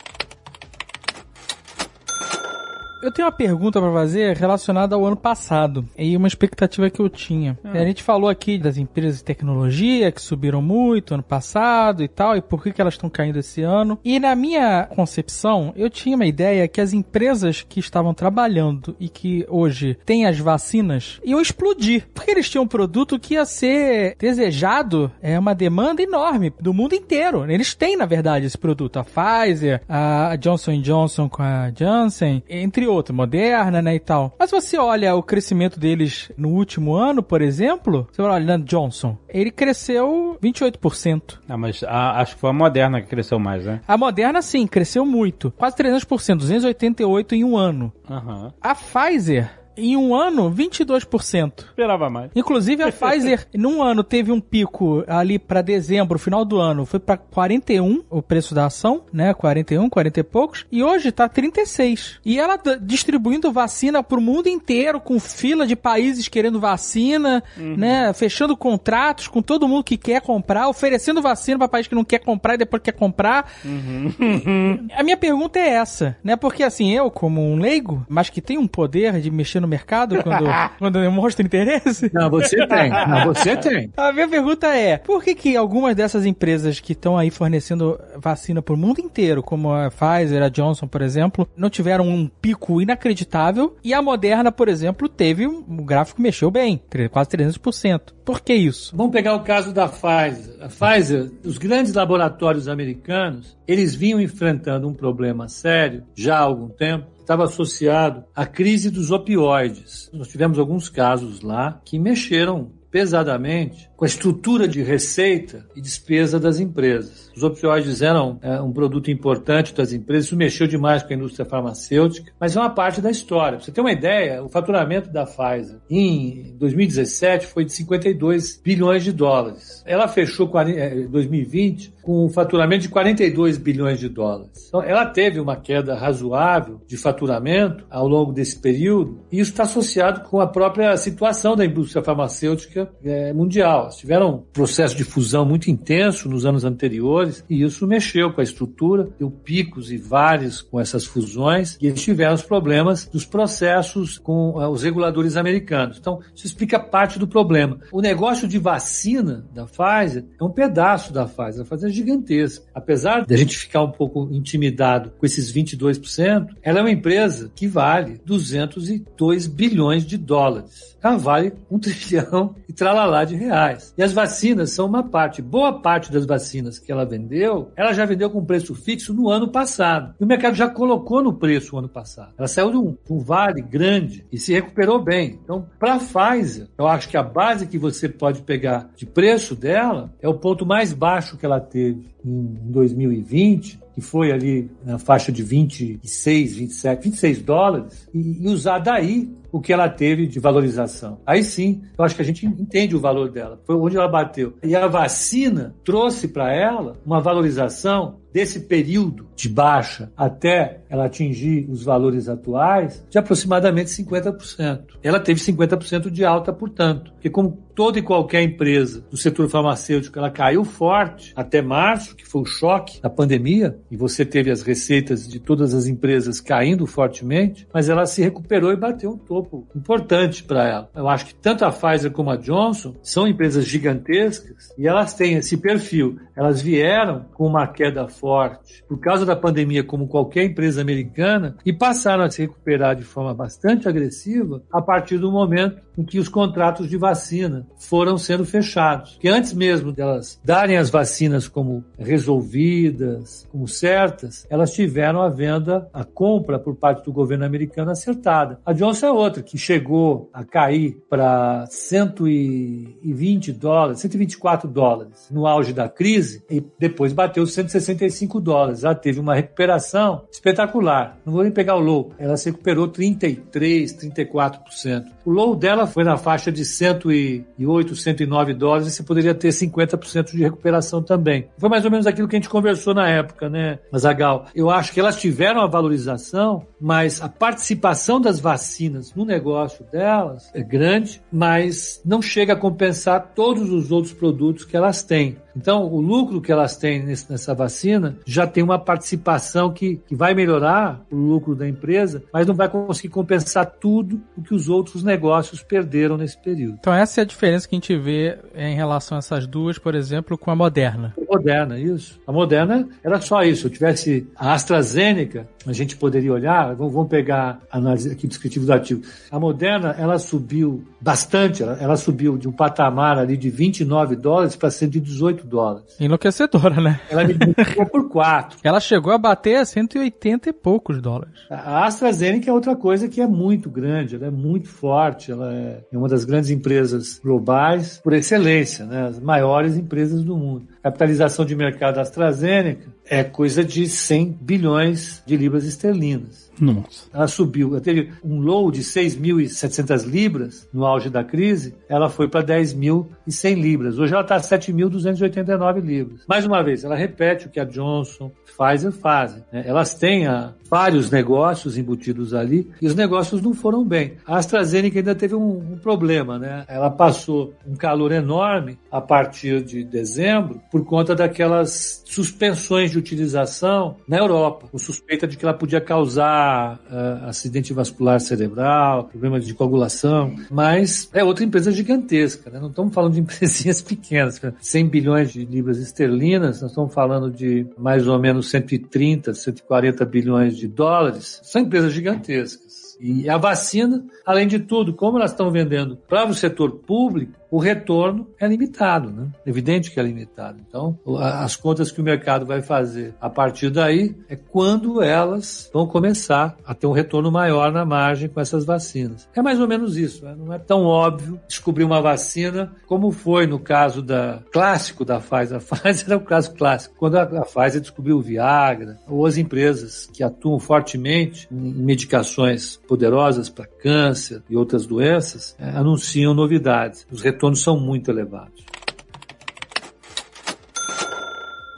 Eu tenho uma pergunta pra fazer relacionada ao ano passado e uma expectativa que eu tinha. A gente falou aqui das empresas de tecnologia que subiram muito ano passado e tal, e por que, que elas estão caindo esse ano. E na minha concepção, eu tinha uma ideia que as empresas que estavam trabalhando e que hoje têm as vacinas iam explodir. Porque eles tinham um produto que ia ser desejado, é uma demanda enorme do mundo inteiro. Eles têm, na verdade, esse produto. A Pfizer, a Johnson Johnson com a Janssen, entre outros, Moderna, né, e tal. Mas você olha o crescimento deles no último ano, por exemplo, você olha na Johnson, ele cresceu 28%. Ah, mas a- acho que foi a Moderna que cresceu mais, né? A Moderna, sim, cresceu muito. Quase 300%, 288 em um ano. Aham. A Pfizer, em um ano, 22%. Esperava mais. Inclusive a Pfizer, num ano, teve um pico ali pra dezembro, final do ano, foi pra 41 o preço da ação, né? 41, 40 e poucos. E hoje tá 36. E ela distribuindo vacina pro mundo inteiro, com fila de países querendo vacina, né? Fechando contratos com todo mundo que quer comprar, oferecendo vacina pra país que não quer comprar e depois quer comprar. A minha pergunta é essa, né? Porque assim, eu, como um leigo, mas que tem um poder de mexer no mercado quando, quando eu mostro interesse. Não, você tem. Não, você tem. A minha pergunta é, por que que algumas dessas empresas que estão aí fornecendo vacina pro mundo inteiro, como a Pfizer, a Johnson, por exemplo, não tiveram um pico inacreditável e a Moderna, por exemplo, teve um o gráfico mexeu bem, quase 300%. Por que isso? Vamos pegar o caso da Pfizer. A Pfizer, os grandes laboratórios americanos, eles vinham enfrentando um problema sério já há algum tempo. Estava associado à crise dos opioides. Nós tivemos alguns casos lá que mexeram pesadamente com a estrutura de receita e despesa das empresas. Os opioides eram é, um produto importante das empresas, isso mexeu demais com a indústria farmacêutica, mas é uma parte da história. Pra você ter uma ideia, o faturamento da Pfizer em 2017 foi de 52 bilhões de dólares. Ela fechou 40 eh, 2020 com um faturamento de 42 bilhões de dólares. Então, ela teve uma queda razoável de faturamento ao longo desse período, e isso está associado com a própria situação da indústria farmacêutica farmacêutica é, mundial. Elas tiveram um processo de fusão muito intenso nos anos anteriores e isso mexeu com a estrutura, deu picos e vales com essas fusões e eles tiveram os problemas dos processos com uh, os reguladores americanos. Então, isso explica parte do problema. O negócio de vacina da Pfizer é um pedaço da Pfizer. A Pfizer é gigantesca. Apesar de a gente ficar um pouco intimidado com esses 22%, ela é uma empresa que vale 202 bilhões de dólares. Ela vale um trilhão e tralalá de reais. E as vacinas são uma parte. Boa parte das vacinas que ela vendeu, ela já vendeu com preço fixo no ano passado. E o mercado já colocou no preço o ano passado. Ela saiu de um, de um vale grande e se recuperou bem. Então, para a Pfizer, eu acho que a base que você pode pegar de preço dela é o ponto mais baixo que ela teve em 2020, que foi ali na faixa de 26, 27, 26 dólares, e, e usar daí o que ela teve de valorização. Aí sim, eu acho que a gente entende o valor dela. Foi onde ela bateu. E a vacina trouxe para ela uma valorização desse período de baixa até ela atingir os valores atuais de aproximadamente 50%. Ela teve 50% de alta, portanto, porque como toda e qualquer empresa do setor farmacêutico, ela caiu forte até março, que foi o choque da pandemia, e você teve as receitas de todas as empresas caindo fortemente, mas ela se recuperou e bateu um topo importante para ela. Eu acho que tanto a Pfizer como a Johnson são empresas gigantescas e elas têm esse perfil. Elas vieram com uma queda forte por causa da pandemia, como qualquer empresa americana, e passaram a se recuperar de forma bastante agressiva a partir do momento em que os contratos de vacina foram sendo fechados. Que antes mesmo delas darem as vacinas como resolvidas, como certas, elas tiveram a venda, a compra por parte do governo americano acertada. A Johnson é outra, que chegou a cair para 120 dólares, 124 dólares no auge da crise e depois bateu 165 dólares. Ela teve uma recuperação espetacular. Não vou nem pegar o low. Ela se recuperou 33, 34%. O low dela foi na faixa de 108, 109 dólares e você poderia ter 50% de recuperação também. Foi mais ou menos aquilo que a gente conversou na época, né, Mazagal? Eu acho que elas tiveram a valorização, mas a participação das vacinas no negócio delas é grande, mas não chega a compensar todos os outros produtos que elas têm. Então, o lucro que elas têm nessa vacina já tem uma participação que, que vai melhorar o lucro da empresa, mas não vai conseguir compensar tudo o que os outros negócios perderam nesse período. Então, essa é a diferença que a gente vê em relação a essas duas, por exemplo, com a Moderna. A Moderna, isso. A Moderna era só isso. Se eu tivesse a AstraZeneca, a gente poderia olhar, vamos pegar a análise aqui descritivo do ativo. A Moderna, ela subiu bastante, ela, ela subiu de um patamar ali de 29 dólares para 118 dólares. Enlouquecedora, né? Ela me multiplicou por 4. Ela chegou a bater a 180 e poucos dólares. A AstraZeneca é outra coisa que é muito grande, ela é muito forte, ela é uma das grandes empresas globais por excelência, né? as maiores empresas do mundo. Capitalização de mercado da AstraZeneca é coisa de 100 bilhões de libras esterlinas. Nossa. Ela subiu, ela teve um low de 6.700 libras no auge da crise, ela foi para 10.100 libras. Hoje ela está a 7.289 libras. Mais uma vez, ela repete o que a Johnson, Pfizer fazem. Né? Elas têm a, vários negócios embutidos ali e os negócios não foram bem. A AstraZeneca ainda teve um, um problema, né? Ela passou um calor enorme a partir de dezembro por conta daquelas suspensões de utilização na Europa, com suspeita de que ela podia causar uh, acidente vascular cerebral, problemas de coagulação, mas é outra empresa gigantesca, né? Não estamos falando de empresinhas pequenas, 100 bilhões de libras esterlinas, nós estamos falando de mais ou menos 130, 140 bilhões de dólares, são empresas gigantescas. E a vacina, além de tudo, como elas estão vendendo para o setor público, o retorno é limitado, né? Evidente que é limitado. Então, as contas que o mercado vai fazer a partir daí é quando elas vão começar a ter um retorno maior na margem com essas vacinas. É mais ou menos isso. Né? Não é tão óbvio descobrir uma vacina como foi no caso da clássico da Pfizer. A Pfizer é o caso clássico. Quando a, a Pfizer descobriu o Viagra, ou as empresas que atuam fortemente em medicações poderosas para câncer e outras doenças, é, anunciam novidades. Os retornos são muito elevados.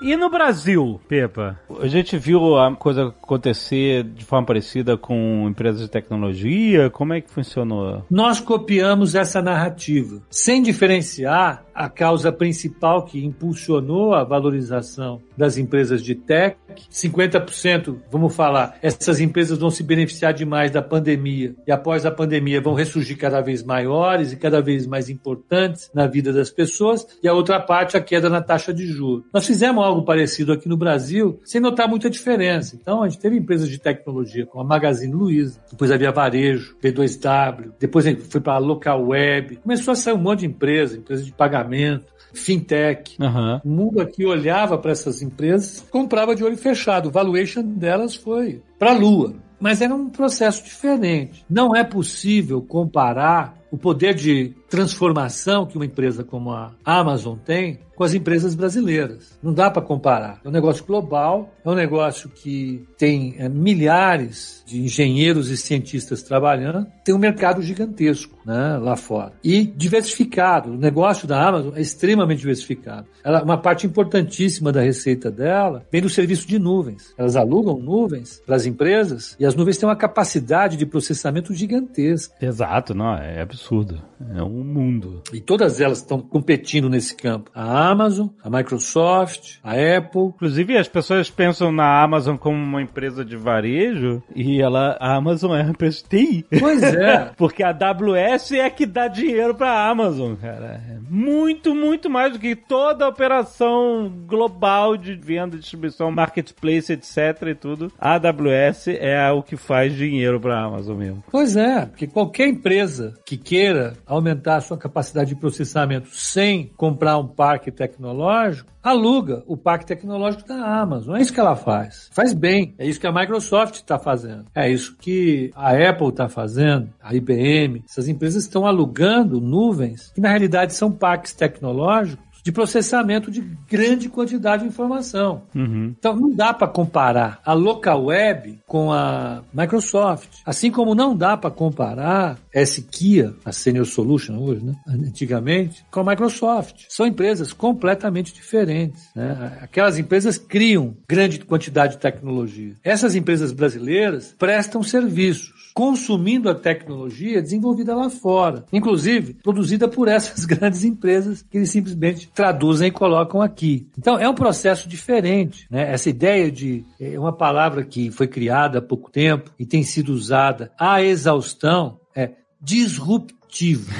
E no Brasil, Pepa? A gente viu a coisa acontecer de forma parecida com empresas de tecnologia? Como é que funcionou? Nós copiamos essa narrativa, sem diferenciar a causa principal que impulsionou a valorização das empresas de tech. 50%, vamos falar, essas empresas vão se beneficiar demais da pandemia e após a pandemia vão ressurgir cada vez maiores e cada vez mais importantes na vida das pessoas e a outra parte a queda na taxa de juros. Nós fizemos algo parecido aqui no Brasil sem notar muita diferença. Então a gente teve empresas de tecnologia como a Magazine Luiza, depois havia Varejo, P2W, depois foi para a Local Web, começou a sair um monte de empresas, empresas de pagamento, fintech. Uhum. O mundo aqui olhava para essas empresas, comprava de olho fechado. O valuation delas foi para a lua. Mas era um processo diferente. Não é possível comparar o poder de transformação que uma empresa como a Amazon tem com as empresas brasileiras. Não dá para comparar. É um negócio global, é um negócio que tem é, milhares de engenheiros e cientistas trabalhando, tem um mercado gigantesco né, lá fora. E diversificado. O negócio da Amazon é extremamente diversificado. Ela, uma parte importantíssima da receita dela vem do serviço de nuvens. Elas alugam nuvens para as empresas e as nuvens têm uma capacidade de processamento gigantesca. Exato, não, é absurdo. É um mundo. E todas elas estão competindo nesse campo. A Amazon, a Microsoft, a Apple. Inclusive, as pessoas pensam na Amazon como uma empresa de varejo e ela, a Amazon é uma empresa de TI. Pois é. Porque a AWS é que dá dinheiro pra Amazon, cara. É muito, muito mais do que toda a operação global de venda, distribuição, marketplace, etc e tudo. A AWS é o que faz dinheiro pra Amazon mesmo. Pois é, porque qualquer empresa que queira aumentar a sua capacidade de processamento sem comprar um parque tecnológico, aluga o parque tecnológico da Amazon. É isso que ela faz. Faz bem. É isso que a Microsoft está fazendo. É isso que a Apple está fazendo, a IBM. Essas empresas estão alugando nuvens que na realidade são parques tecnológicos de processamento de grande quantidade de informação. Uhum. Então não dá para comparar a local web com a Microsoft, assim como não dá para comparar essa Kia, a Senior Solution hoje, né? antigamente, com a Microsoft. São empresas completamente diferentes. Né? Aquelas empresas criam grande quantidade de tecnologia. Essas empresas brasileiras prestam serviços consumindo a tecnologia desenvolvida lá fora, inclusive produzida por essas grandes empresas que eles simplesmente traduzem e colocam aqui. Então é um processo diferente, né? Essa ideia de é uma palavra que foi criada há pouco tempo e tem sido usada à exaustão é disruptivo.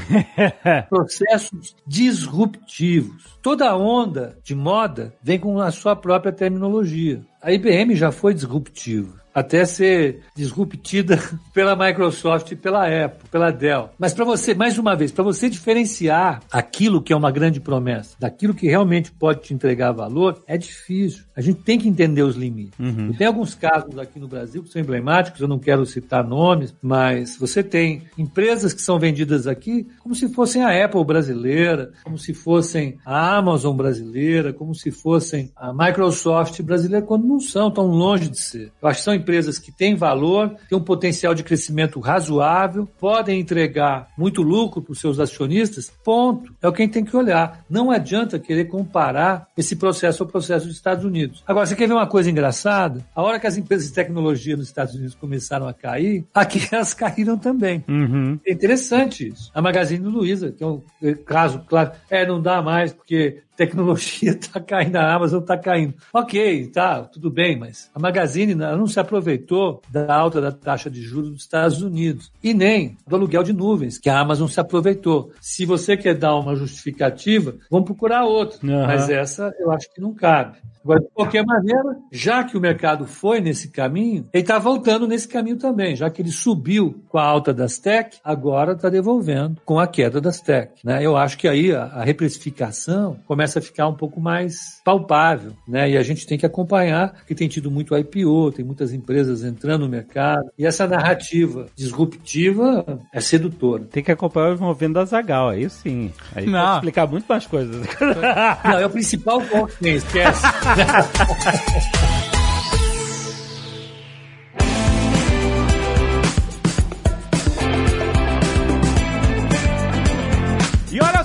Processos disruptivos. Toda onda de moda vem com a sua própria terminologia. A IBM já foi disruptiva até ser disruptida pela Microsoft e pela Apple, pela Dell. Mas para você, mais uma vez, para você diferenciar aquilo que é uma grande promessa daquilo que realmente pode te entregar valor, é difícil. A gente tem que entender os limites. Uhum. Tem alguns casos aqui no Brasil que são emblemáticos, eu não quero citar nomes, mas você tem empresas que são vendidas aqui como se fossem a Apple brasileira, como se fossem a Amazon brasileira, como se fossem a Microsoft brasileira, quando não são, tão longe de ser. Eu acho que são empresas que têm valor, têm um potencial de crescimento razoável, podem entregar muito lucro para os seus acionistas, ponto. É o que a gente tem que olhar. Não adianta querer comparar esse processo ao processo dos Estados Unidos. Agora, você quer ver uma coisa engraçada? A hora que as empresas de tecnologia nos Estados Unidos começaram a cair, aqui elas caíram também. Uhum. É interessante isso. A Magazine Luiza, que é um caso, claro, é, não dá mais, porque tecnologia está caindo, a Amazon está caindo. Ok, tá, tudo bem, mas a Magazine não se aproveitou da alta da taxa de juros dos Estados Unidos e nem do aluguel de nuvens, que a Amazon se aproveitou. Se você quer dar uma justificativa, vamos procurar outra, Uhum. mas essa eu acho que não cabe. Agora, de qualquer maneira, já que o mercado foi nesse caminho, ele está voltando nesse caminho também. Já que ele subiu com a alta das tech, agora está devolvendo com a queda das tech. Né? Eu acho que aí a, a reprecificação começa a ficar um pouco mais palpável. Né? E a gente tem que acompanhar, que tem tido muito IPO, tem muitas empresas entrando no mercado. E essa narrativa disruptiva é sedutora. Tem que acompanhar o movimento da Zagal, aí sim. Aí Não. explicar muito mais coisas. Não, é o principal ponto que tem, esquece. E olha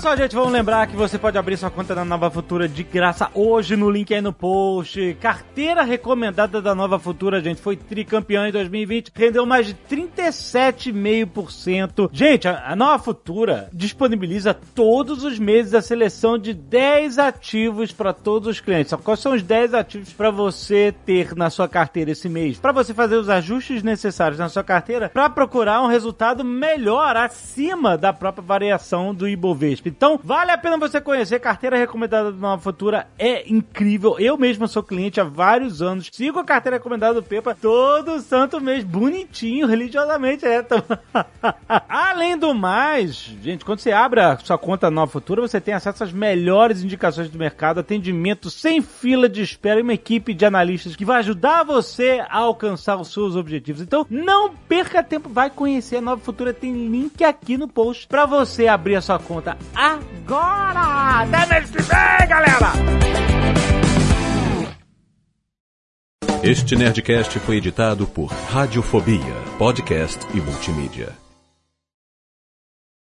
só, gente, vamos lembrar que você pode abrir sua conta na Nova Futura de graça hoje no link aí no post. Carteira recomendada da Nova Futura, gente, foi tricampeã em 2020, rendeu mais de 37,5%. Gente, a Nova Futura disponibiliza todos os meses a seleção de 10 ativos para todos os clientes. Quais são os 10 ativos para você ter na sua carteira esse mês? Para você fazer os ajustes necessários na sua carteira para procurar um resultado melhor acima da própria variação do Ibovespa. Então, vale a pena você conhecer. Carteira recomendada do Nova Futura é incrível. Eu mesmo sou cliente há vários anos. Sigo a carteira recomendada do Pepa todo santo mês, bonitinho, religiosamente. É. Além do mais, gente, quando você abre a sua conta Nova Futura, você tem acesso às melhores indicações do mercado, atendimento sem fila de espera e uma equipe de analistas que vai ajudar você a alcançar os seus objetivos. Então, não perca tempo, vai conhecer a Nova Futura. Tem link aqui no post para você abrir a sua conta agora! Até mês que vem, galera! Este Nerdcast foi editado por Radiofobia, podcast e multimídia.